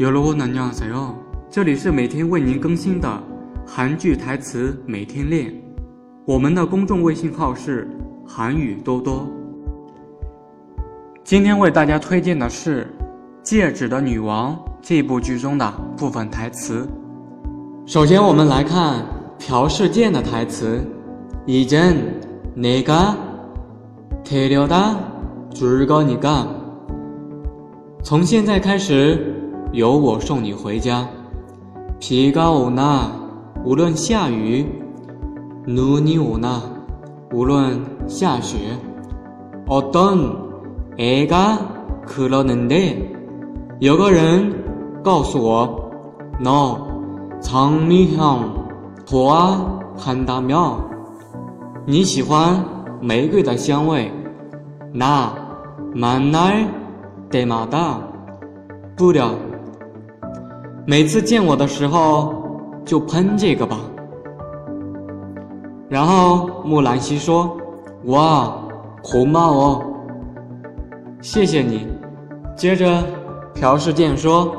여러분안녕하세요，这里是每天为您更新的韩剧台词每天练。我们的公众微信号是韩语多多。今天为大家推荐的是《戒指的女王》这部剧中的部分台词。首先，我们来看朴世健的台词：“이젠내가데려다줄거니 까。 从现在开始。” 由我送你回家。비가오 나， 无论下雨；눈이오 나， 无论下雪。어떤애가그러는 데， 有个人告诉我，너장미향좋아한다 며， 你喜欢玫瑰的香味。나만날때마 다， 不了。 每次见我的时候就喷这个吧。然后木兰西说：“哇，红帽哦，谢谢你。”接着朴世健说：“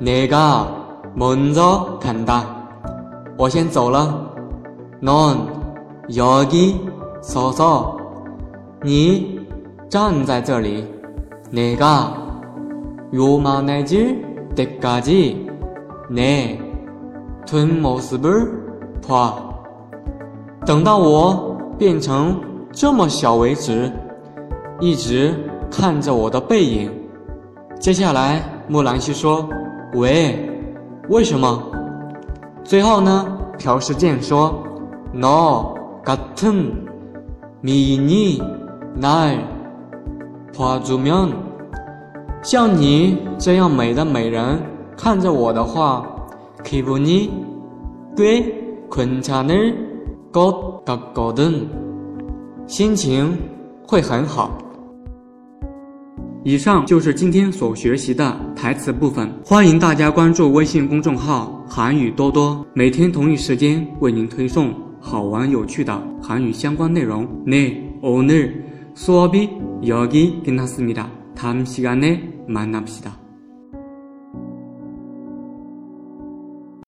내가먼저간 다， 我先走了。넌여기서 서， 你站在这里。내가요만해질때까 지。 네된모습을 봐， 等到我变成这么小为止，一直看着我的背影。接下来，木兰西说：“喂，为什么？”最后呢，朴世健说：“No 같은미니날봐주면， 像你这样美的美人。” 看着我的话，기분이꽤괜찮을것같거 든， 心情会很好。以上就是今天所学习的台词部分，欢迎大家关注微信公众号“韩语多多”，每天同一时间为您推送好玩有趣的韩语相关内容。네오늘수업이여기끝났습니다다음시간에만납시다